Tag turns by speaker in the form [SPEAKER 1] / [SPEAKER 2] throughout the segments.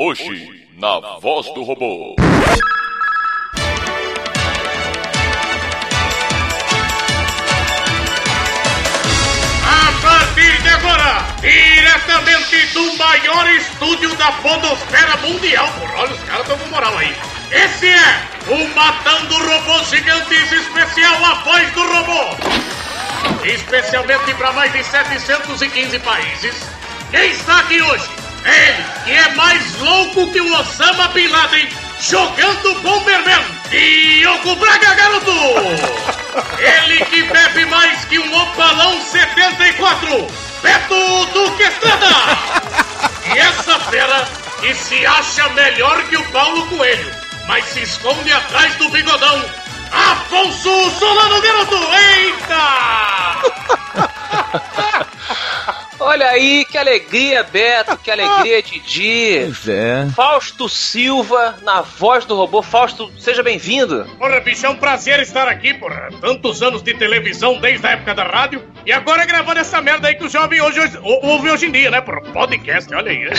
[SPEAKER 1] Hoje, na voz do robô.
[SPEAKER 2] A partir de agora, diretamente do maior estúdio da Podosfera Mundial. Porra, olha, os caras estão com moral aí. Esse é o Matando Robôs Gigantes Especial A Voz do Robô. Especialmente para mais de 715 países. Quem está aqui hoje? Ele, que é mais louco que o Osama Bin Laden jogando Bomberman. Diogo Braga, garoto! Ele que bebe mais que um Opalão 74. Beto Duque Estrada! E essa fera que se acha melhor que o Paulo Coelho, mas se esconde atrás do bigodão. Afonso Solano, garoto! Eita!
[SPEAKER 3] Olha aí, que alegria, Beto, que alegria, Didi.
[SPEAKER 4] Pois é.
[SPEAKER 3] Fausto Silva, na voz do robô. Fausto, seja bem-vindo.
[SPEAKER 2] Porra, bicho, é um prazer estar aqui, porra. Tantos anos de televisão desde a época da rádio. E agora gravando essa merda aí que o jovem hoje, hoje ouve hoje em dia, né, porra? Podcast, olha aí.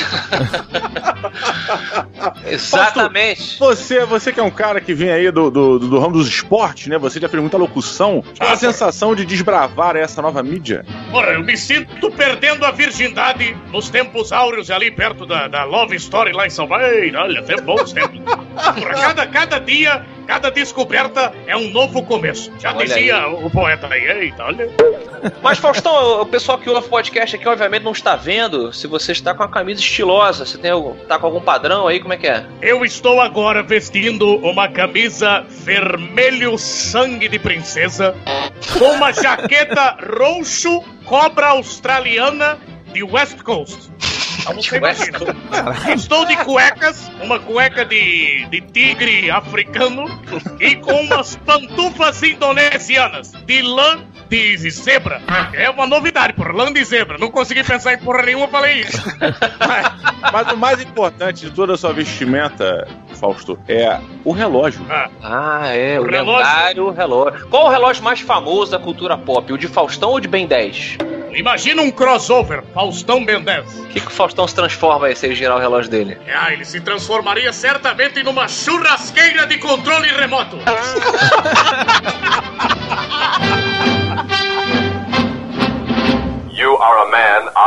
[SPEAKER 3] Exatamente.
[SPEAKER 4] Você, você que é um cara que vem aí do, do, do ramo dos esportes, né? Você já fez muita locução. Qual a
[SPEAKER 2] Ah,
[SPEAKER 4] sensação de desbravar essa nova mídia?
[SPEAKER 2] Porra, eu me sinto perdendo a virgindade nos tempos áureos ali perto da, da Love Story lá em São Paulo. Ei, Olha, até bons tempos. Porra, cada, cada dia, cada descoberta é um novo começo. Já
[SPEAKER 3] Olha
[SPEAKER 2] dizia o poeta aí. Eita, olha.
[SPEAKER 3] Mas, Faustão, o pessoal que ouve o podcast aqui, obviamente, não está vendo se você está com a camisa estilosa. Você tem algum, tá com algum padrão aí? Como é que é?
[SPEAKER 2] Eu estou agora vestindo uma camisa vermelho sangue de princesa com uma jaqueta roxo cobra australiana de West Coast. Então você imagina. Estou de cuecas, uma cueca de, de tigre africano e com umas pantufas indonesianas de lã de zebra. É uma novidade, por lã de zebra. Não consegui pensar em porra nenhuma, falei isso.
[SPEAKER 4] Mas o mais importante de toda a sua vestimenta, Fausto, é o relógio.
[SPEAKER 2] Ah,
[SPEAKER 3] Ah, é, o,
[SPEAKER 2] O relógio.
[SPEAKER 3] lendário relógio. Qual o relógio mais famoso da cultura pop? O de Faustão ou de Ben 10?
[SPEAKER 2] imagina um crossover, Faustão Ben 10.
[SPEAKER 3] O que, que o Faustão se transforma aí se ele girar o relógio dele?
[SPEAKER 2] Ah, ele se transformaria certamente numa churrasqueira de controle remoto.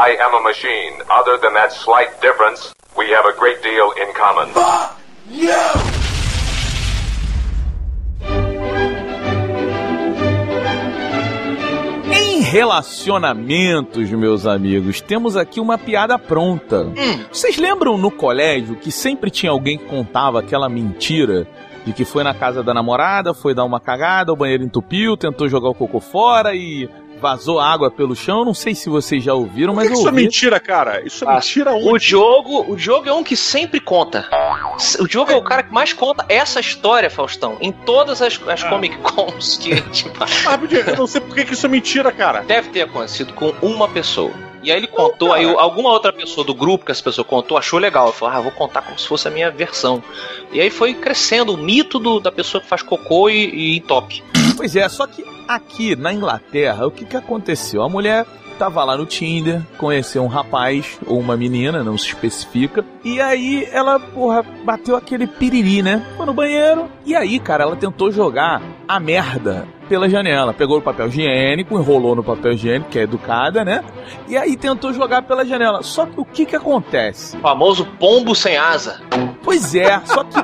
[SPEAKER 5] I am a machine. Other than that slight difference, we have a great deal in common.
[SPEAKER 6] Em relacionamentos, meus amigos, temos aqui uma piada pronta. Vocês lembram no colégio que sempre tinha alguém que contava aquela mentira de que foi na casa da namorada, foi dar uma cagada, o banheiro entupiu, tentou jogar o cocô fora e vazou água pelo chão? Não sei se vocês já ouviram, mas eu
[SPEAKER 4] Isso é
[SPEAKER 6] ouvi.
[SPEAKER 4] mentira, cara. Isso é
[SPEAKER 3] Ah,
[SPEAKER 4] mentira
[SPEAKER 3] O
[SPEAKER 4] onde?
[SPEAKER 3] Diogo, o Diogo é um que sempre conta. O Diogo é o cara que mais conta essa história, Faustão, em todas as, as
[SPEAKER 2] Ah.
[SPEAKER 3] Comic Cons que tipo,
[SPEAKER 4] Ah, eu não sei por que isso é mentira, cara.
[SPEAKER 3] deve ter acontecido com uma pessoa. E aí ele contou, aí alguma outra pessoa do grupo que essa pessoa contou achou legal. Falou, ah, vou contar como se fosse a minha versão. E aí foi crescendo o mito do- da pessoa que faz cocô e, e entope.
[SPEAKER 6] Pois é, só que aqui na Inglaterra, o que que aconteceu? A mulher tava lá no Tinder, conheceu um rapaz ou uma menina, não se especifica, e aí ela, porra, bateu aquele piriri, né? Foi no banheiro, e aí, cara, ela tentou jogar a merda pela janela. Pegou o papel higiênico, enrolou no papel higiênico, que é educada, né? E aí tentou jogar pela janela. Só que o que que acontece?
[SPEAKER 3] O famoso pombo sem asa.
[SPEAKER 6] Pois é, só que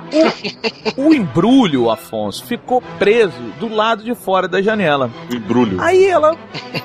[SPEAKER 6] o, o embrulho, Afonso, ficou preso do lado de fora da janela.
[SPEAKER 4] O embrulho.
[SPEAKER 6] Aí ela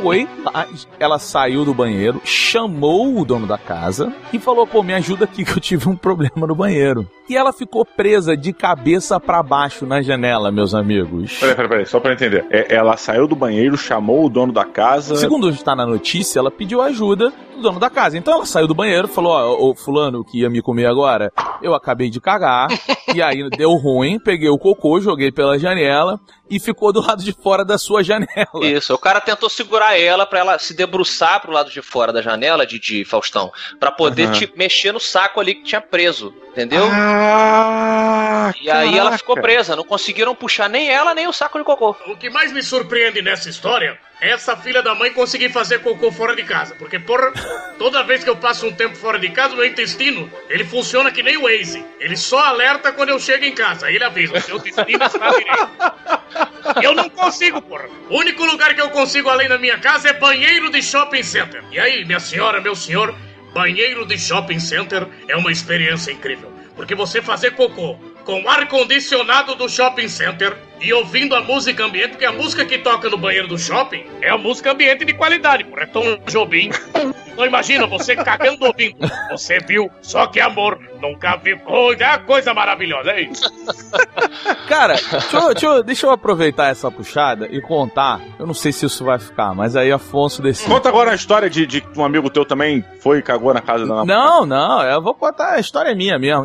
[SPEAKER 6] foi, lá, ela saiu do banheiro, chamou o dono da casa e falou: pô, me ajuda aqui que eu tive um problema no banheiro. E ela ficou presa de cabeça pra baixo na janela, meus amigos.
[SPEAKER 4] Peraí, peraí, peraí, só pra entender. É, ela saiu do banheiro, chamou o dono da casa.
[SPEAKER 6] Segundo está na notícia, ela pediu ajuda do dono da casa. Então ela saiu do banheiro, falou: Ó, ô, fulano que ia me comer agora, eu acabei de cagar. e aí deu ruim, peguei o cocô, joguei pela janela. E ficou do lado de fora da sua janela.
[SPEAKER 3] Isso, o cara tentou segurar ela pra ela se debruçar pro lado de fora da janela de, de Faustão, pra poder
[SPEAKER 4] Aham.
[SPEAKER 3] te mexer no saco ali que tinha preso, entendeu?
[SPEAKER 4] Ah,
[SPEAKER 3] e aí ela
[SPEAKER 4] caraca.
[SPEAKER 3] ficou presa, não conseguiram puxar nem ela nem o saco de cocô.
[SPEAKER 2] O que mais me surpreende nessa história essa filha da mãe conseguir fazer cocô fora de casa. Porque, porra, toda vez que eu passo um tempo fora de casa, meu intestino, ele funciona que nem o Waze. Ele só alerta quando eu chego em casa. Aí ele avisa, o seu intestino está direito. Eu não consigo, porra. O único lugar que eu consigo além da minha casa é banheiro de shopping center. E aí, minha senhora, meu senhor, banheiro de shopping center é uma experiência incrível. Porque você fazer cocô com ar-condicionado do shopping center e ouvindo a música ambiente, porque a música que toca no banheiro do shopping é a música ambiente de qualidade, porra. É Tom Jobim. Não imagina você cagando ouvindo. Você viu, só que amor, nunca vi coisa, é uma coisa maravilhosa, é isso.
[SPEAKER 6] Cara, deixa eu, deixa eu- deixa eu aproveitar essa puxada e contar. Eu não sei se isso vai ficar, mas aí Afonso decide.
[SPEAKER 4] Conta agora a história de, de que um amigo teu também foi e cagou na casa da namorada.
[SPEAKER 6] Não, não, eu vou contar a história é minha mesmo.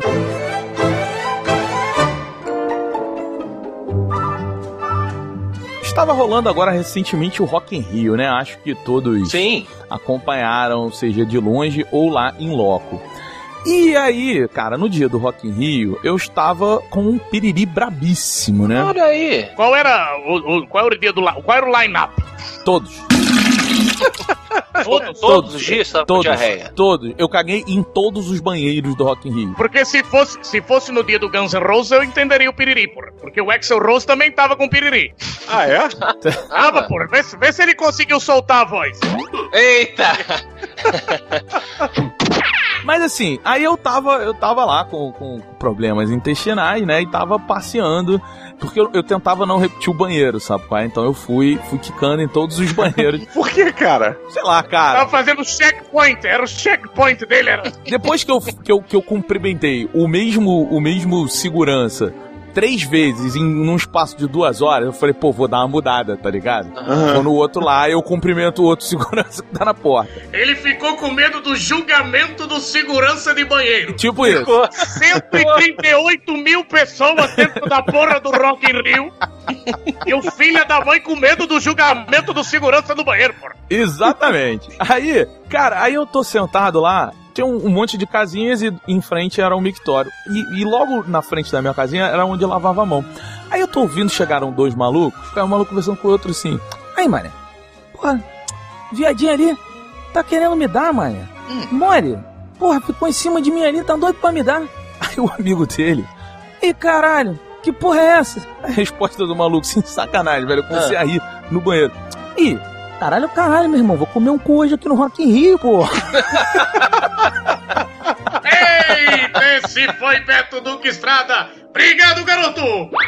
[SPEAKER 6] Estava rolando agora recentemente o Rock in Rio, né? Acho que todos
[SPEAKER 3] Sim.
[SPEAKER 6] acompanharam, seja de longe ou lá em loco. E aí, cara, no dia do Rock in Rio, eu estava com um piriri brabíssimo, né?
[SPEAKER 3] Olha aí.
[SPEAKER 2] Qual era o, o- qual era o dia do qual era o line-up?
[SPEAKER 6] Todos.
[SPEAKER 3] Todos, todos os dias tava com
[SPEAKER 6] Todos.
[SPEAKER 3] diarreia.
[SPEAKER 6] Todos. Eu caguei em todos os banheiros do Rock in Rio.
[SPEAKER 2] Porque se fosse, se fosse no dia do Guns N' Roses, eu entenderia o piriri, porra. Porque o Axel Rose também tava com piriri.
[SPEAKER 4] Ah, é?
[SPEAKER 2] Tava, porra. Vê, se- vê se ele conseguiu soltar a voz.
[SPEAKER 3] Eita!
[SPEAKER 6] Mas assim, aí eu tava, eu tava lá com, com problemas intestinais, né? E tava passeando, porque eu, eu tentava não repetir o banheiro, sabe qual é? Então eu fui, fui quicando em todos os banheiros.
[SPEAKER 4] Por que, cara?
[SPEAKER 6] Sei lá, cara.
[SPEAKER 2] Tava fazendo checkpoint. Era o checkpoint dele, era.
[SPEAKER 6] Depois que eu, que eu, que eu cumprimentei o mesmo, o mesmo segurança três vezes em num espaço de duas horas, eu falei, pô, vou dar uma mudada, tá ligado? Vou no outro lá, eu cumprimento o outro segurança que tá na porta.
[SPEAKER 2] Ele ficou com medo do julgamento do segurança de banheiro.
[SPEAKER 6] Tipo isso.
[SPEAKER 2] 138 mil pessoas dentro da porra do Rock in Rio. E o filho da mãe com medo do julgamento do segurança do banheiro, porra.
[SPEAKER 6] Exatamente. Aí, cara, aí eu tô sentado lá, tinha um, um monte de casinhas e em frente era um mictório. E, e logo na frente da minha casinha era onde eu lavava a mão. Aí eu tô ouvindo, chegaram dois malucos, ficaram um maluco conversando com o outro assim. Aí, mané, porra, viadinho ali, tá querendo me dar, mané. More, porra, ficou em cima de mim ali, tá doido pra me dar. Aí o amigo dele, e caralho, que porra é essa? A resposta do maluco, sem sacanagem, velho, eu comecei a rir no banheiro. Ih, Caralho, caralho, meu irmão. Vou comer um cu hoje aqui no Rock in Rio, pô.
[SPEAKER 2] Eita, esse foi Beto Duque Estrada. Obrigado, garoto.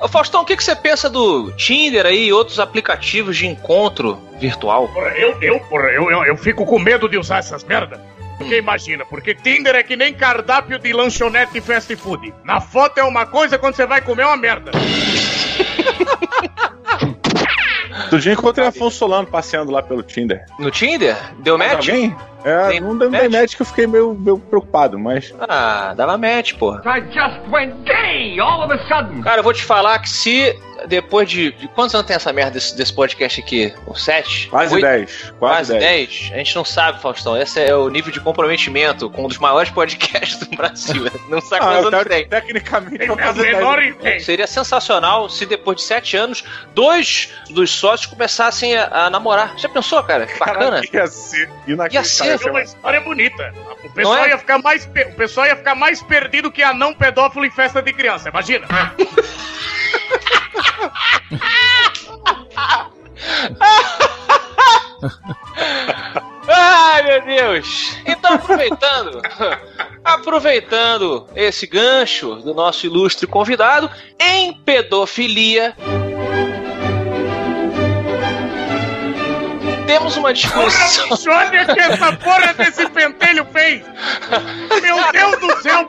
[SPEAKER 3] Ô Faustão, o que, que você pensa do Tinder aí e outros aplicativos de encontro virtual?
[SPEAKER 2] Porra, eu, eu, porra, eu, eu, eu fico com medo de usar essas merda. Porque imagina, porque Tinder é que nem cardápio de lanchonete e fast food. Na foto é uma coisa, quando você vai comer é uma merda.
[SPEAKER 4] Outro dia encontrei Afonso Solano passeando lá pelo Tinder.
[SPEAKER 3] No Tinder? Deu match?
[SPEAKER 4] Alguém? É, não deu
[SPEAKER 3] match?
[SPEAKER 4] match que eu fiquei meio, meio preocupado, mas.
[SPEAKER 3] Ah, dava match, porra.
[SPEAKER 7] I just went gay all of a sudden.
[SPEAKER 3] Cara, eu vou te falar que se depois de. de quantos anos tem essa merda desse, desse podcast aqui? O sete?
[SPEAKER 4] Quase
[SPEAKER 3] Oito?
[SPEAKER 4] 10. Quase
[SPEAKER 3] Quase
[SPEAKER 4] 10.
[SPEAKER 3] 10? A gente não sabe, Faustão. Esse é o nível de comprometimento com um dos maiores podcasts do Brasil. Não sabe
[SPEAKER 4] Ah,
[SPEAKER 3] quantos
[SPEAKER 4] eu
[SPEAKER 3] anos
[SPEAKER 4] te-
[SPEAKER 3] tem.
[SPEAKER 4] tecnicamente faço 10.
[SPEAKER 2] menor.
[SPEAKER 3] Seria sensacional se depois de sete anos, dois dos sócios começassem a, a namorar. Já pensou, cara? Que bacana.
[SPEAKER 4] Caraca, Ia ser
[SPEAKER 3] Ia ser,
[SPEAKER 2] É uma história bonita. O pessoal,
[SPEAKER 3] Não é?
[SPEAKER 2] ia ficar mais pe- o pessoal ia ficar mais perdido que anão pedófilo em festa de criança, imagina.
[SPEAKER 3] Ai, meu Deus! Então, aproveitando, aproveitando esse gancho do nosso ilustre convidado, em pedofilia. Temos uma discussão.
[SPEAKER 2] Olha que essa porra desse pentelho fez! Meu Deus do céu!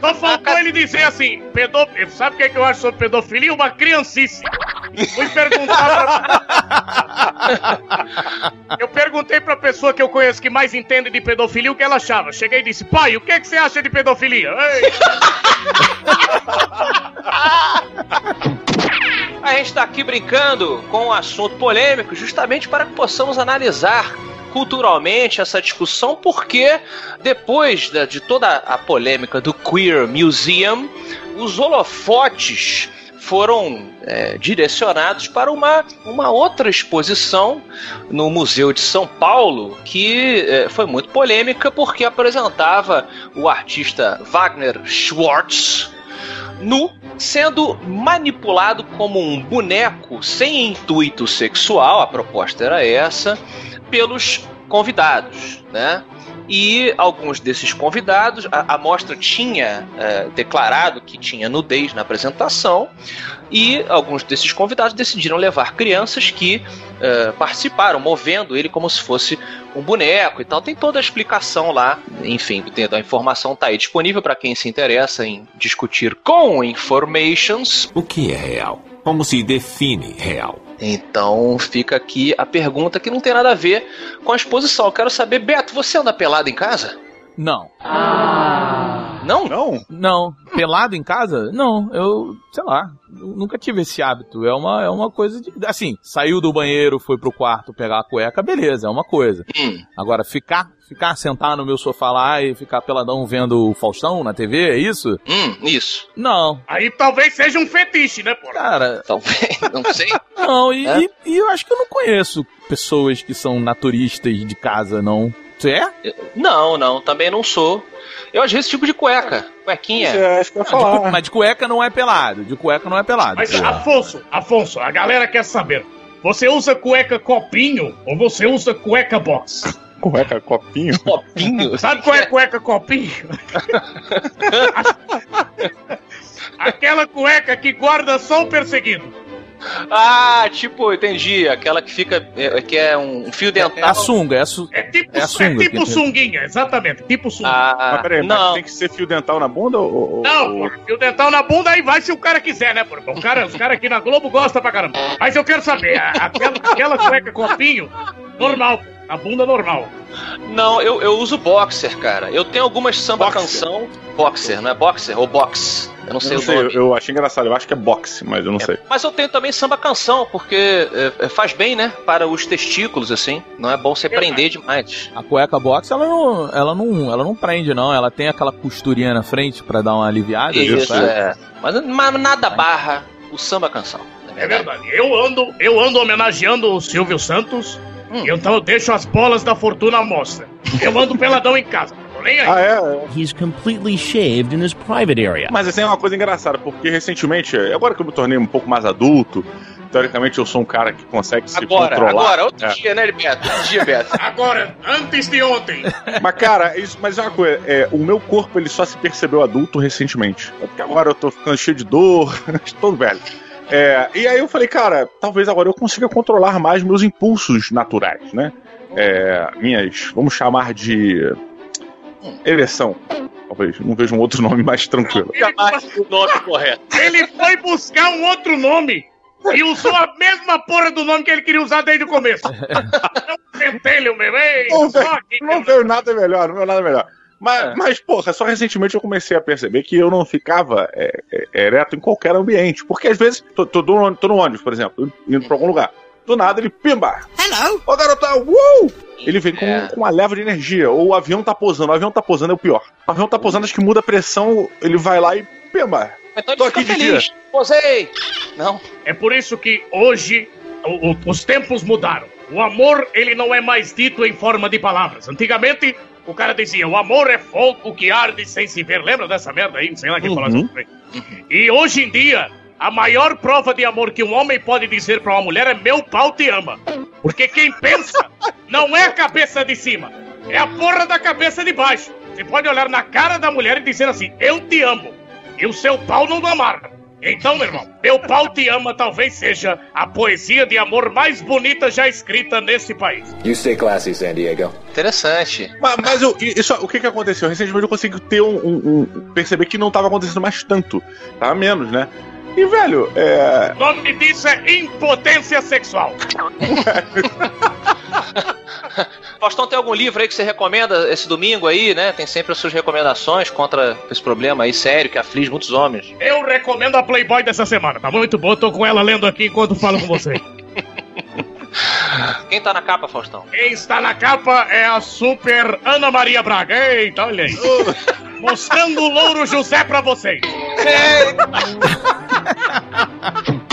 [SPEAKER 2] Só faltou ele dizer assim: pedo... sabe o que, é que eu acho sobre pedofilia? Uma criancice. Fui perguntar pra... Eu perguntei pra pessoa que eu conheço que mais entende de pedofilia o que ela achava. Cheguei e disse, pai, o que, é que você acha de pedofilia? Ei!
[SPEAKER 3] A gente está aqui brincando com um assunto polêmico justamente para que possamos analisar culturalmente essa discussão, porque depois de toda a polêmica do Queer Museum, os holofotes foram é, direcionados para uma, uma outra exposição no Museu de São Paulo que é, foi muito polêmica porque apresentava o artista Wagner Schwartz nu sendo manipulado como um boneco sem intuito sexual, a proposta era essa, pelos convidados, né? E alguns desses convidados, a, a mostra tinha eh, declarado que tinha nudez na apresentação, e alguns desses convidados decidiram levar crianças que eh, participaram, movendo ele como se fosse um boneco e tal. Tem toda a explicação lá, enfim, a informação está aí disponível para quem se interessa em discutir com informations.
[SPEAKER 8] O que é real? Como se define real?
[SPEAKER 3] Então fica aqui a pergunta que não tem nada a ver com a exposição. Eu quero saber, Beto, você anda pelado em casa?
[SPEAKER 6] Não.
[SPEAKER 3] Não?
[SPEAKER 4] Não?
[SPEAKER 6] Não. Pelado em casa? Não. Eu, sei lá, nunca tive esse hábito. É uma, é uma coisa de. Assim, saiu do banheiro, foi pro quarto pegar a cueca, beleza, é uma coisa.
[SPEAKER 3] Hum.
[SPEAKER 6] Agora, ficar, ficar sentar no meu sofá lá e ficar peladão vendo o Faustão na TV, é isso?
[SPEAKER 3] Hum, isso.
[SPEAKER 6] Não.
[SPEAKER 2] Aí talvez seja um fetiche, né, porra?
[SPEAKER 6] Cara,
[SPEAKER 3] Talvez, não sei.
[SPEAKER 6] não, e,
[SPEAKER 3] É?
[SPEAKER 6] e, e eu acho que eu não conheço pessoas que são naturistas de casa, não. Você é?
[SPEAKER 3] Não, não, também não sou. Eu às vezes tipo de cueca, cuequinha.
[SPEAKER 4] É, acho que eu ia
[SPEAKER 6] Não, de cu-
[SPEAKER 4] falar.
[SPEAKER 6] mas de cueca não é pelado. De cueca não é pelado.
[SPEAKER 2] Mas,
[SPEAKER 6] porra.
[SPEAKER 2] Afonso, Afonso, a galera quer saber. Você usa cueca copinho ou você usa cueca box?
[SPEAKER 4] Cueca, copinho.
[SPEAKER 3] Copinho.
[SPEAKER 2] Sabe qual é cueca copinho? Aquela cueca que guarda só o perseguido.
[SPEAKER 3] Ah, tipo, entendi. Aquela que fica. é, que é um fio
[SPEAKER 6] É
[SPEAKER 3] dental.
[SPEAKER 6] a sunga, é a su...
[SPEAKER 2] É tipo,
[SPEAKER 6] É a sunga
[SPEAKER 2] é tipo
[SPEAKER 6] que-
[SPEAKER 2] sunguinha, exatamente. Tipo sunga.
[SPEAKER 3] Ah,
[SPEAKER 4] mas peraí,
[SPEAKER 3] não.
[SPEAKER 4] mas tem que ser fio dental na bunda ou. ou-
[SPEAKER 2] Não,
[SPEAKER 4] ou-
[SPEAKER 2] porra, fio dental na bunda aí vai se o cara quiser, né, porra? O cara, os caras aqui na Globo gostam pra caramba. Mas eu quero saber, aquela, aquela cueca copinho, normal, pô, na bunda normal.
[SPEAKER 3] Não, eu, eu uso boxer, cara. Eu tenho algumas samba
[SPEAKER 4] Boxer.
[SPEAKER 3] canção. Boxer, não é boxer? Ou box? Eu não sei
[SPEAKER 4] Eu não
[SPEAKER 3] o
[SPEAKER 4] sei,
[SPEAKER 3] nome.
[SPEAKER 4] eu, eu achei engraçado. Eu acho que é boxe, mas eu não sei.
[SPEAKER 3] Mas eu tenho também samba canção, porque é, é, faz bem, né? Para os testículos, assim. Não é bom você prender demais.
[SPEAKER 6] A cueca box, ela não, ela não, ela não prende, não. Ela tem aquela costurinha na frente pra dar uma aliviada.
[SPEAKER 3] Isso,
[SPEAKER 6] sabe?
[SPEAKER 3] é. Mas, mas nada barra o samba canção.
[SPEAKER 2] É verdade. Eu ando, eu ando homenageando o Silvio Santos,
[SPEAKER 3] Hum.
[SPEAKER 2] então eu deixo as bolas da fortuna à mostra. Eu ando peladão em casa.
[SPEAKER 4] Ah, é?
[SPEAKER 9] He's completely shaved in his private area.
[SPEAKER 4] Mas assim é uma coisa engraçada, porque recentemente, agora que eu me tornei um pouco mais adulto, teoricamente eu sou um cara que consegue se
[SPEAKER 3] Agora,
[SPEAKER 4] controlar.
[SPEAKER 3] agora, outro
[SPEAKER 4] É.
[SPEAKER 3] dia, né, Beto? Outro dia, Beto.
[SPEAKER 2] Agora, antes de ontem,
[SPEAKER 4] Mas, cara, isso, mas é uma coisa, é, o meu corpo ele só se percebeu adulto recentemente. É Porque agora eu tô ficando cheio de dor, todo velho. É, e aí eu falei, cara, talvez agora eu consiga controlar mais meus impulsos naturais, né? É, minhas, vamos chamar de ereção. Talvez, não vejo um outro nome mais tranquilo.
[SPEAKER 2] ele,
[SPEAKER 3] Jamais o nome correto.
[SPEAKER 2] ele foi buscar um outro nome e usou a mesma porra do nome que ele queria usar desde o começo. É um pentelho, meu, ei,
[SPEAKER 4] Não veio, não veio nada melhor, não veio nada melhor. Mas,
[SPEAKER 3] É.
[SPEAKER 4] mas, porra, só recentemente eu comecei a perceber que eu não ficava é, é, ereto em qualquer ambiente. Porque às vezes, tô, tô, do- tô no ônibus, por exemplo, indo pra algum lugar. Do nada ele, pimba! Hello! Ô garotão, uh! Ele vem com,
[SPEAKER 3] É.
[SPEAKER 4] com uma leva de energia. Ou o avião tá posando. O avião tá posando é o pior. O avião tá posando, acho que muda a pressão, ele vai lá e pimba!
[SPEAKER 3] Então
[SPEAKER 4] Tô aqui de
[SPEAKER 3] feliz. Posei! Não.
[SPEAKER 2] É por isso que hoje o- o- os tempos mudaram. O amor, ele não é mais dito em forma de palavras. Antigamente, o cara dizia, o amor é fogo que arde sem se ver. Lembra dessa merda aí? Sei lá quem falou
[SPEAKER 4] Uhum.
[SPEAKER 2] coisa aí. E hoje em dia, a maior prova de amor que um homem pode dizer pra uma mulher é meu pau te ama. Porque quem pensa não é a cabeça de cima, é a porra da cabeça de baixo. Você pode olhar na cara da mulher e dizer assim, eu te amo. E o seu pau não amarga. Então, meu irmão, meu pau te ama talvez seja a poesia de amor mais bonita já escrita nesse país.
[SPEAKER 10] You stay classy, San Diego.
[SPEAKER 3] Interessante.
[SPEAKER 4] Mas, mas eu- isso, o que que aconteceu? Recentemente eu consegui ter um, um- um- perceber que não tava acontecendo mais tanto. Tava menos, né? E, velho, é.
[SPEAKER 2] O nome disso é impotência sexual.
[SPEAKER 3] Faustão, tem algum livro aí que você recomenda esse domingo aí, né? Tem sempre as suas recomendações contra esse problema aí sério que aflige muitos homens.
[SPEAKER 2] Eu recomendo a Playboy dessa semana. Tá muito boa. Tô com ela lendo aqui enquanto falo com você.
[SPEAKER 3] Quem tá na capa, Faustão?
[SPEAKER 2] Quem está na capa é a super Ana Maria Braga. Eita, olha aí. Mostrando o louro José pra vocês.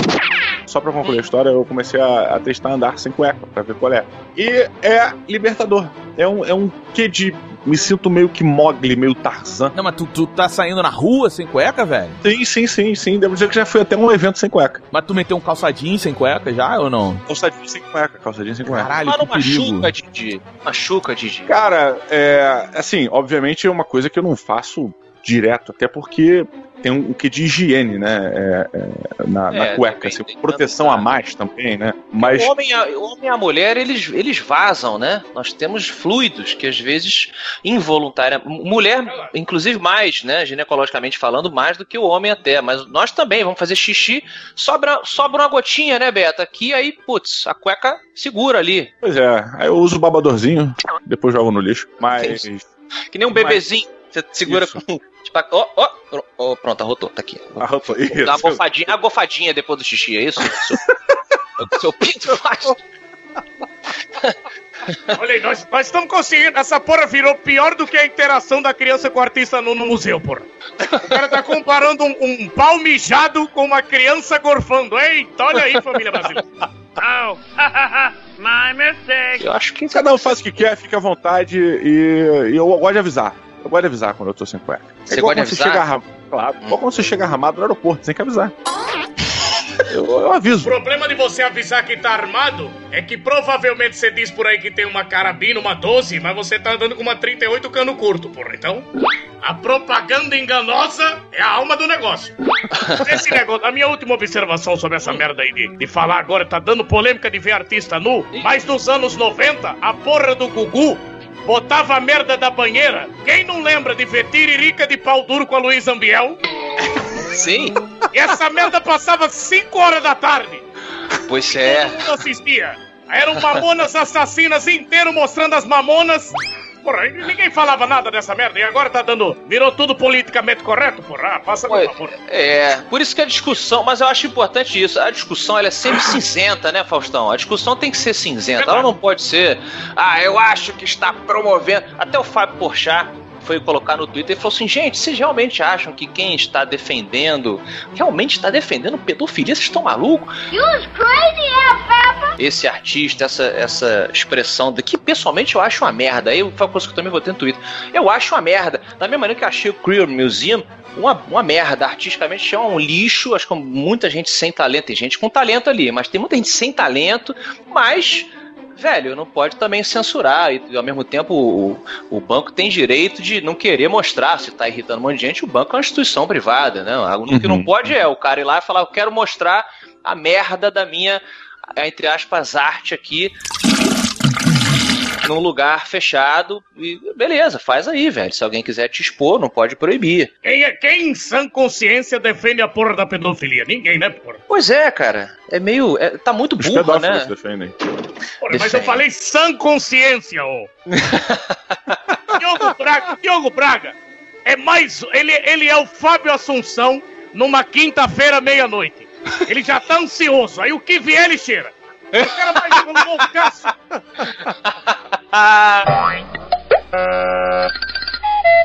[SPEAKER 4] Só pra concluir a história, eu comecei a, a testar andar sem cueca, pra ver qual é. E é libertador. É um, é um quê de. Me sinto meio que Mogli, meio Tarzan.
[SPEAKER 6] Não, mas tu, tu tá saindo na rua sem cueca, velho?
[SPEAKER 4] Sim, sim, sim, sim. Devo dizer que já fui até um evento sem cueca.
[SPEAKER 6] Mas tu meteu um calçadinho sem cueca já ou não?
[SPEAKER 4] Calçadinho sem cueca, calçadinho sem cueca.
[SPEAKER 6] Caralho,
[SPEAKER 3] Mas
[SPEAKER 6] que
[SPEAKER 3] não
[SPEAKER 6] perigo.
[SPEAKER 3] machuca, Didi. Machuca, Didi.
[SPEAKER 4] Cara, é. Assim, obviamente é uma coisa que eu não faço direto, até porque tem um, um que de higiene, né? é, é, na, na
[SPEAKER 3] É,
[SPEAKER 4] cueca,
[SPEAKER 3] também
[SPEAKER 4] assim, proteção a mais também, né? Mas.
[SPEAKER 3] O homem, e a- o homem e a mulher, eles, eles vazam, né? Nós temos fluidos que às vezes involuntariamente. Mulher, inclusive mais, né? Ginecologicamente falando, mais do que o homem até. Mas nós também vamos fazer xixi, sobra, sobra uma gotinha, né, Beta? Aqui aí, putz, a cueca segura ali.
[SPEAKER 4] Pois é, aí eu uso o babadorzinho, depois jogo no lixo. Mas.
[SPEAKER 3] Que nem um bebezinho. Você segura
[SPEAKER 4] Isso.
[SPEAKER 3] com. Tipo, ó, ó, ó, pronto, arrotou, tá aqui.
[SPEAKER 4] Eu tô-
[SPEAKER 3] Dá uma
[SPEAKER 4] isso.
[SPEAKER 3] gofadinha, a gofadinha depois do xixi, é isso? Seu, seu pinto faz.
[SPEAKER 2] Olha aí, nós, nós estamos conseguindo. Essa porra virou pior do que a interação da criança com o artista no, no museu, porra. O cara tá comparando um, um pau mijado com uma criança gorfando. Eita, olha aí, família brasileira. Oh, my mistake.
[SPEAKER 3] Eu acho que.
[SPEAKER 4] Cada um faz o que quer, fica à vontade e, e eu gosto de avisar. Eu gosto de avisar quando eu tô sem cueca.
[SPEAKER 3] Você
[SPEAKER 4] é igual
[SPEAKER 3] gosta de
[SPEAKER 4] quando você
[SPEAKER 3] avisar?
[SPEAKER 4] chega armado. Claro, igual quando você chega armado no aeroporto, tem que avisar. Eu, eu aviso.
[SPEAKER 2] O problema de você avisar que tá armado é que provavelmente você diz por aí que tem uma carabina, uma 12, mas você tá andando com uma 38 cano curto, porra. Então, a propaganda enganosa é a alma do negócio. Esse negócio, a minha última observação sobre essa merda aí de, de falar agora, tá dando polêmica de ver artista nu, mas nos anos 90, a porra do Gugu botava a merda da banheira. Quem não lembra de ver Tiririca de pau duro com a Luísa Ambiel?
[SPEAKER 3] Sim,
[SPEAKER 2] E essa merda passava 5 horas da tarde.
[SPEAKER 3] pois é.
[SPEAKER 2] Todo mundo assistia. Eram mamonas assassinas inteiro mostrando as mamonas. Porra, ninguém falava nada dessa merda. E agora tá dando. Virou tudo politicamente correto, porra. Ah, passa por favor.
[SPEAKER 3] É, por isso que a discussão, mas eu acho importante isso. A discussão ela é sempre cinzenta, né, Faustão? A discussão tem que ser cinzenta. Ela não pode ser, ah, eu acho que está promovendo. Até o Fábio Porchat foi colocar no Twitter e falou assim: gente, vocês realmente acham que quem está defendendo realmente está defendendo pedofilia? Vocês estão malucos? Esse artista, essa, essa expressão de que pessoalmente eu acho uma merda. Aí foi uma coisa que eu também votei no Twitter. Eu acho uma merda. Da mesma maneira que eu achei o Queer Museum uma, uma merda. Artisticamente é um lixo. Acho que muita gente sem talento. Tem gente com talento ali, mas tem muita gente sem talento. Mas velho, não pode também censurar. E ao mesmo tempo, o, o banco tem direito de não querer mostrar. Se tá irritando um monte de gente, o banco é uma instituição privada, né? O que não pode é o cara ir lá e falar: eu quero mostrar a merda da minha, entre aspas, arte aqui. Num lugar fechado e beleza, faz aí, velho. Se alguém quiser te expor, não pode proibir.
[SPEAKER 2] Quem, é, quem em sã consciência defende a porra da pedofilia? Ninguém, né, porra?
[SPEAKER 3] Pois é, cara. É meio. é- tá muito
[SPEAKER 4] Os pedófilos
[SPEAKER 3] né?
[SPEAKER 4] defendem.
[SPEAKER 2] Porra, mas
[SPEAKER 3] Defende.
[SPEAKER 2] eu falei sã consciência, ô. Diogo Braga, Diogo Braga é mais. Ele, ele é o Fábio Assunção numa quinta-feira, meia-noite. Ele já tá ansioso. Aí o que vier, ele cheira. O cara vai um loucaço.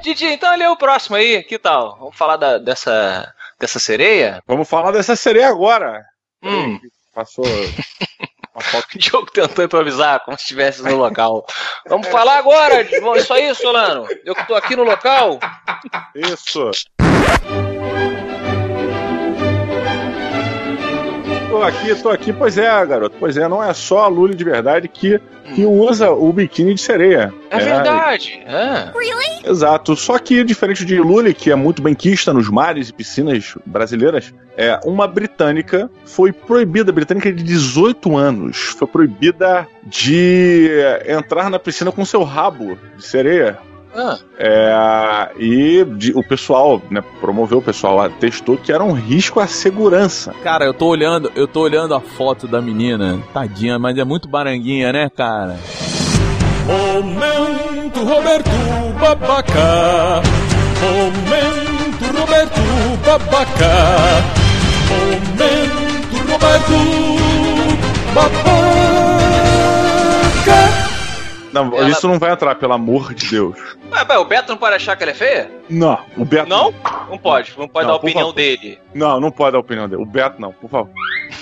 [SPEAKER 3] Didi, então lê o próximo aí, que tal? Vamos falar da- dessa, dessa sereia?
[SPEAKER 4] Vamos falar dessa sereia agora.
[SPEAKER 3] Hum,
[SPEAKER 4] Passou uma foto.
[SPEAKER 3] o Diogo tentou improvisar como se estivesse no local. Vamos falar agora! Isso aí, Solano. Eu que tô aqui no local.
[SPEAKER 4] Isso. Tô aqui, tô aqui. Pois é, garoto. Pois é, não é só a Lully de verdade que, que usa o biquíni de sereia.
[SPEAKER 3] É, verdade. É.
[SPEAKER 4] Exato. Só que, diferente de Lully, que é muito benquista nos mares e piscinas brasileiras, é, uma britânica foi proibida, britânica de 18 anos, foi proibida de entrar na piscina com seu rabo de sereia
[SPEAKER 3] Ah.
[SPEAKER 4] É, e de- o pessoal, né, promoveu o pessoal, testou que era um risco à segurança.
[SPEAKER 6] Cara, eu tô olhando, eu tô olhando a foto da menina, tadinha, mas é muito baranguinha, né, cara?
[SPEAKER 10] Momento Roberto Babaca. Momento Roberto Babaca. Momento Roberto Babaca.
[SPEAKER 4] Não,
[SPEAKER 3] Ela-
[SPEAKER 4] isso não vai entrar, pelo amor de Deus.
[SPEAKER 3] Ué, o Beto não pode achar que ela é feia?
[SPEAKER 4] Não, o Beto.
[SPEAKER 3] Não? Não pode. Não pode
[SPEAKER 4] Não,
[SPEAKER 3] dar a opinião
[SPEAKER 4] favor.
[SPEAKER 3] dele.
[SPEAKER 4] Não, não pode dar a opinião dele. O Beto não, por favor.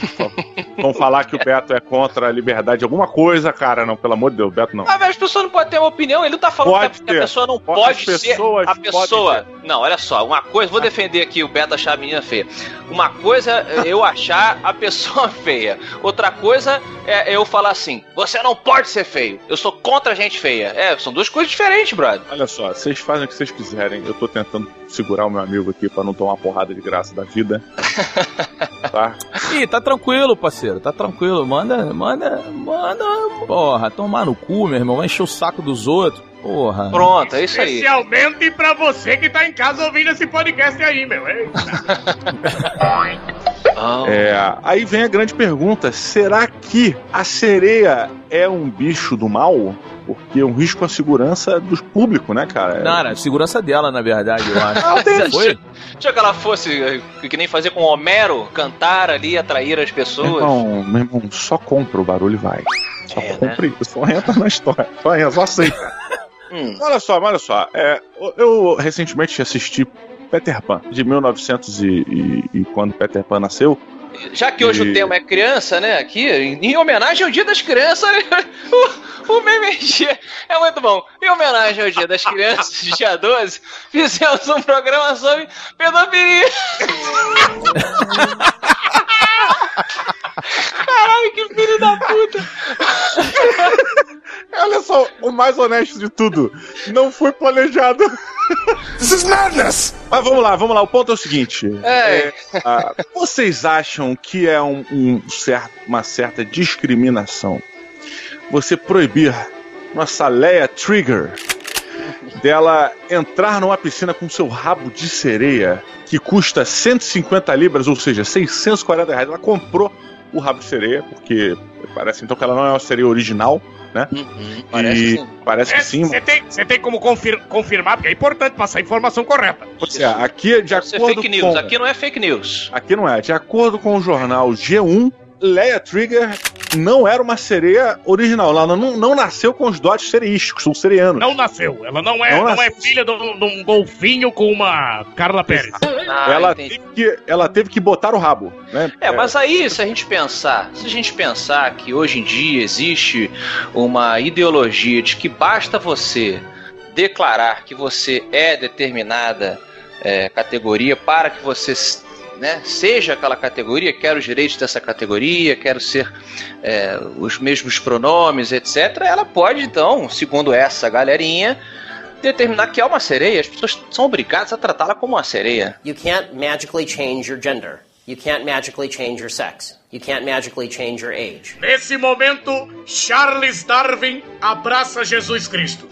[SPEAKER 4] Por favor. Vão falar que o Beto é contra a liberdade de alguma coisa, cara. Não, pelo amor de Deus, Beto não.
[SPEAKER 3] Ah, mas as pessoas não podem ter uma opinião. Ele não tá falando
[SPEAKER 4] Pode
[SPEAKER 3] que a- que a pessoa não
[SPEAKER 4] Pode-
[SPEAKER 3] pode, ser. A pessoa. Não, olha só. Uma coisa. Vou defender aqui o Beto achar a menina feia. Uma coisa é eu achar a pessoa feia. Outra coisa é eu falar assim: você não pode ser feio. Eu sou contra gente feia. É, são duas coisas diferentes, brother.
[SPEAKER 4] Olha só, vocês fazem o que vocês quiserem. Eu tô tentando segurar o meu amigo aqui pra não tomar porrada de graça da vida. tá?
[SPEAKER 6] Ih, tá tranquilo, parceiro, tá tranquilo. Manda, manda, manda. Porra, tomar no cu, meu irmão. Vai encher o saco dos outros. Porra.
[SPEAKER 3] Pronto, é isso aí.
[SPEAKER 2] Especialmente pra você que tá em casa ouvindo esse podcast aí, meu. Ei.
[SPEAKER 4] É, aí vem a grande pergunta: será que a sereia é um bicho do mal? Porque é um risco à segurança dos públicos, né, cara?
[SPEAKER 6] Não, era a segurança dela, na verdade, eu acho.
[SPEAKER 3] Não,
[SPEAKER 6] Você foi?
[SPEAKER 3] Deixa que ela fosse eh, que nem fazer com Homero, cantar ali, atrair as pessoas.
[SPEAKER 4] irmão, meu irmão, só compra o barulho e vai. Só
[SPEAKER 3] É, né?
[SPEAKER 4] compra isso, só entra na história. Só entra, só aceita.
[SPEAKER 3] Hum.
[SPEAKER 4] Olha só, olha só. É, eu recentemente assisti Peter Pan, de 1900 e, e, e quando Peter Pan nasceu.
[SPEAKER 3] Já que hoje
[SPEAKER 4] E-
[SPEAKER 3] o tema é criança, né? Aqui, em em homenagem ao Dia das Crianças, o, o MMG é muito bom. Em homenagem ao Dia das Crianças, dia 12, fizemos um programa sobre pedofilia. Caralho, que filho da puta!
[SPEAKER 4] Olha só, o mais honesto de tudo. Não foi planejado.
[SPEAKER 10] This is madness.
[SPEAKER 4] Mas vamos lá, vamos lá. O ponto é o seguinte.
[SPEAKER 3] É.
[SPEAKER 4] ah, vocês acham que é um, um certo, uma certa discriminação você proibir nossa Leia Trigger dela entrar numa piscina com seu rabo de sereia que custa 150 libras, ou seja, 640 reais. Ela comprou o rabo de sereia, porque parece então que ela não é uma sereia original, né?
[SPEAKER 3] Uhum, parece
[SPEAKER 4] e
[SPEAKER 3] sim.
[SPEAKER 4] parece que sim.
[SPEAKER 2] Você tem, você tem como confir- confirmar, porque é importante passar a informação correta.
[SPEAKER 4] Pois é, aqui de
[SPEAKER 3] Isso é
[SPEAKER 4] acordo
[SPEAKER 3] fake news.
[SPEAKER 4] com...
[SPEAKER 3] Aqui não é fake news.
[SPEAKER 4] Aqui não é. De acordo com o jornal G1, Leia Trigger não era uma sereia original. Ela não, não nasceu com os dotes sereísticos, são sereianos.
[SPEAKER 2] Não nasceu. Ela não é,
[SPEAKER 4] Não
[SPEAKER 2] não, é filha de um, de um golfinho com uma Carla Pérez.
[SPEAKER 3] Ah,
[SPEAKER 4] ela,
[SPEAKER 3] entendi.
[SPEAKER 4] teve que, ela teve que botar o rabo, né?
[SPEAKER 3] É, mas aí, se a gente pensar, se a gente pensar que hoje em dia existe uma ideologia de que basta você declarar que você é determinada é, categoria para que você né, seja aquela categoria, quero os direitos dessa categoria, quero ser é, os mesmos pronomes, etc. Ela pode, então, segundo essa galerinha, determinar que é uma sereia. As pessoas são obrigadas a tratá-la como uma sereia.
[SPEAKER 11] You can't magically change your gender. You can't magically change your sex. You can't magically change your age.
[SPEAKER 2] Nesse momento, Charles Darwin abraça Jesus Cristo.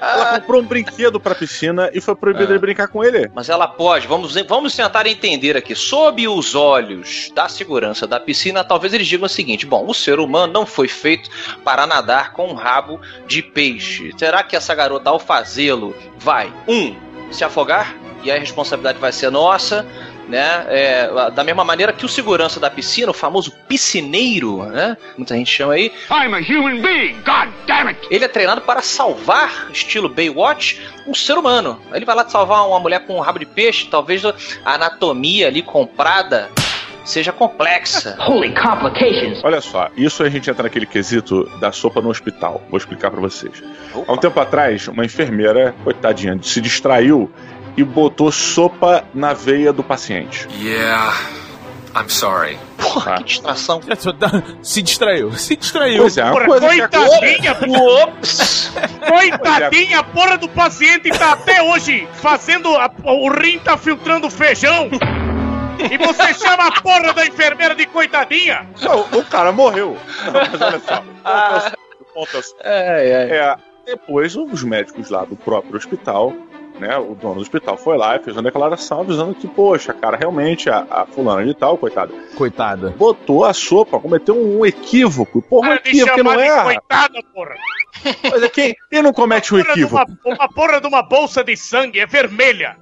[SPEAKER 4] Ela comprou um brinquedo pra piscina e foi proibido de brincar com ele.
[SPEAKER 3] Mas ela pode, vamos, vamos tentar entender aqui. Sob os olhos da segurança da piscina, talvez eles digam o seguinte: bom, o ser humano não foi feito para nadar com um rabo de peixe. Será que essa garota, ao fazê-lo, vai, um, se afogar? E a responsabilidade vai ser nossa. Né? É, da mesma maneira que o segurança da piscina, o famoso piscineiro, né? Muita gente chama aí.
[SPEAKER 7] I'm a human being, god damn it!
[SPEAKER 3] Ele é treinado para salvar, estilo Baywatch, um ser humano. Ele vai lá salvar uma mulher com um rabo de peixe, talvez a anatomia ali comprada seja complexa.
[SPEAKER 7] Holy complications!
[SPEAKER 4] Olha só, isso a gente entra naquele quesito da sopa no hospital. Vou explicar pra vocês. Há um tempo atrás, uma enfermeira, coitadinha, se distraiu e botou sopa na veia do paciente.
[SPEAKER 8] Yeah, I'm sorry.
[SPEAKER 3] Porra, que distração.
[SPEAKER 6] Se distraiu, se distraiu.
[SPEAKER 4] Pois é, uma
[SPEAKER 2] Porra,
[SPEAKER 4] coisa que
[SPEAKER 2] coitadinha,
[SPEAKER 3] Ops!
[SPEAKER 2] coitadinha, a porra do paciente tá até hoje fazendo. a- o rim tá filtrando feijão. E você chama a porra da enfermeira de coitadinha?
[SPEAKER 4] Não, o cara morreu. Não, mas olha só. É é o seguinte.
[SPEAKER 3] É, é.
[SPEAKER 4] É, Depois, os médicos lá do próprio hospital, né, o dono do hospital foi lá e fez uma declaração avisando que, poxa, cara, realmente a, a fulana de tal, coitada,
[SPEAKER 6] Coitada.
[SPEAKER 4] botou a sopa, cometeu um equívoco. Porra, um equívoco que não
[SPEAKER 2] de
[SPEAKER 4] é.
[SPEAKER 2] coitada, porra.
[SPEAKER 4] Mas é quem, quem não comete um equívoco?
[SPEAKER 2] Uma, uma porra de uma bolsa de sangue é vermelha.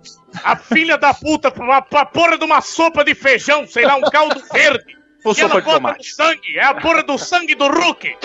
[SPEAKER 2] A filha da puta, uma, uma porra de uma sopa de feijão, sei lá, um caldo verde.
[SPEAKER 4] Ou
[SPEAKER 2] E
[SPEAKER 4] sopa de tomate.
[SPEAKER 2] sangue, é a porra do sangue do Hulk.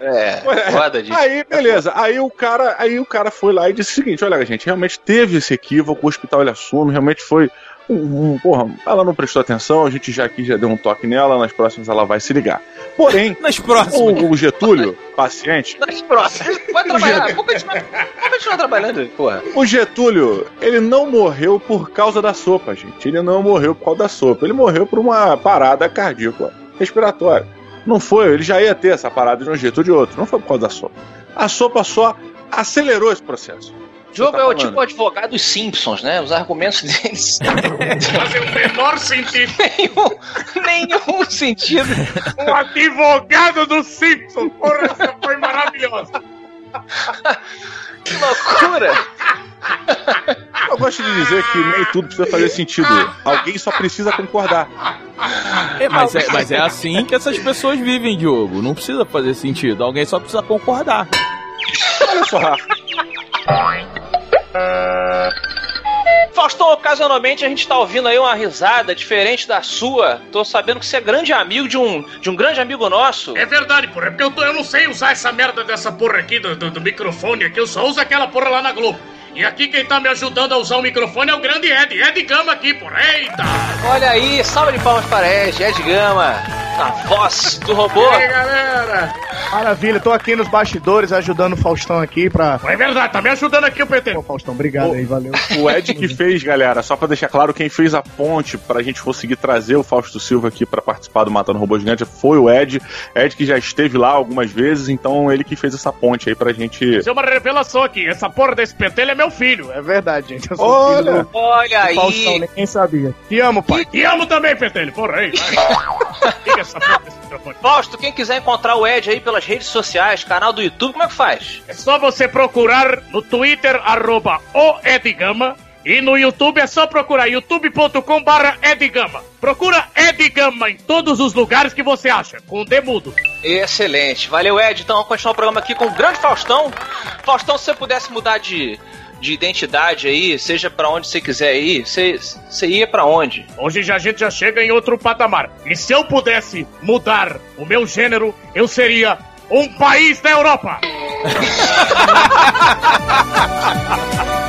[SPEAKER 3] É, foda disso.
[SPEAKER 4] Aí, beleza. Aí o cara, aí o cara foi lá e disse o seguinte: olha, gente, realmente teve esse equívoco, o hospital ele assume, realmente foi. Um, um- porra, ela não prestou atenção, a gente já aqui já deu um toque nela, nas próximas ela vai se ligar. Porém,
[SPEAKER 6] Nas próximas.
[SPEAKER 4] o, o Getúlio, paciente,
[SPEAKER 3] Nas próximas. Pode trabalhar. Vou continuar, vou continuar trabalhando, porra.
[SPEAKER 4] o Getúlio, ele não morreu por causa da sopa, gente. Ele não morreu por causa da sopa. Ele morreu por uma parada cardíaca, respiratória. Não foi, ele já ia ter essa parada de um jeito ou de outro. Não foi por causa da sopa. A sopa só acelerou esse processo.
[SPEAKER 3] Diogo
[SPEAKER 4] tá
[SPEAKER 3] é o
[SPEAKER 4] falando?
[SPEAKER 3] tipo advogado dos Simpsons, né? Os argumentos deles
[SPEAKER 2] Fazem o menor sentido.
[SPEAKER 3] nenhum, nenhum sentido.
[SPEAKER 2] Um advogado do Simpsons. Porra, essa foi maravilhosa.
[SPEAKER 3] Que loucura!
[SPEAKER 4] Eu gosto de dizer que nem tudo precisa fazer sentido. Alguém só precisa concordar.
[SPEAKER 6] É, mas, é, mas é assim que essas pessoas vivem, Diogo. Não precisa fazer sentido. Alguém só precisa concordar.
[SPEAKER 4] Olha só.
[SPEAKER 3] Faustão, ocasionalmente a gente tá ouvindo aí uma risada diferente da sua. Tô sabendo que você é grande amigo de um, de um grande amigo nosso.
[SPEAKER 2] É verdade, porra. É porque eu, tô- eu não sei usar essa merda dessa porra aqui do, do- do microfone aqui. Eu só uso aquela porra lá na Globo. E aqui quem tá me ajudando a usar o microfone é o grande Ed. Ed Gama aqui, porra. Eita!
[SPEAKER 3] Olha aí, salve de palmas para Ed, Ed Gama, a voz do robô.
[SPEAKER 2] E aí, galera?
[SPEAKER 12] Maravilha, tô aqui nos bastidores ajudando o Faustão aqui pra.
[SPEAKER 2] É verdade, tá me ajudando aqui o PT.
[SPEAKER 12] Pô, Faustão, obrigado aí, valeu.
[SPEAKER 4] O Ed que fez, galera, só pra deixar claro, quem fez a ponte pra gente conseguir trazer o Fausto Silva aqui pra participar do Matando Robô Gigante foi o Ed. Ed que já esteve lá algumas vezes, então ele que fez essa ponte aí pra gente.
[SPEAKER 2] Isso é uma revelação aqui. Essa porra desse pentelho é meu filho.
[SPEAKER 12] É verdade, gente. Eu sou
[SPEAKER 4] Olha!
[SPEAKER 12] filho do
[SPEAKER 3] Olha
[SPEAKER 12] do Faustão,
[SPEAKER 3] aí.
[SPEAKER 12] ninguém sabia. Te amo, pai.
[SPEAKER 2] E amo também, pentelho. Porra, aí. vai.
[SPEAKER 3] Fausto, quem quiser encontrar o Ed aí pelas redes sociais, canal do YouTube, como é que faz?
[SPEAKER 2] É só você procurar no Twitter, arroba o Edgama. E no YouTube é só procurar youtube.com barra Edgama. Procura Edgama em todos os lugares que você acha, com o demudo.
[SPEAKER 3] Excelente. Valeu, Ed. Então vamos continuar o programa aqui com o grande Faustão. Faustão, se você pudesse mudar de, de identidade aí, seja pra onde você quiser ir, você, você ia pra onde?
[SPEAKER 2] Hoje já, a gente já chega em outro patamar. E se eu pudesse mudar o meu gênero, eu seria um país da Europa.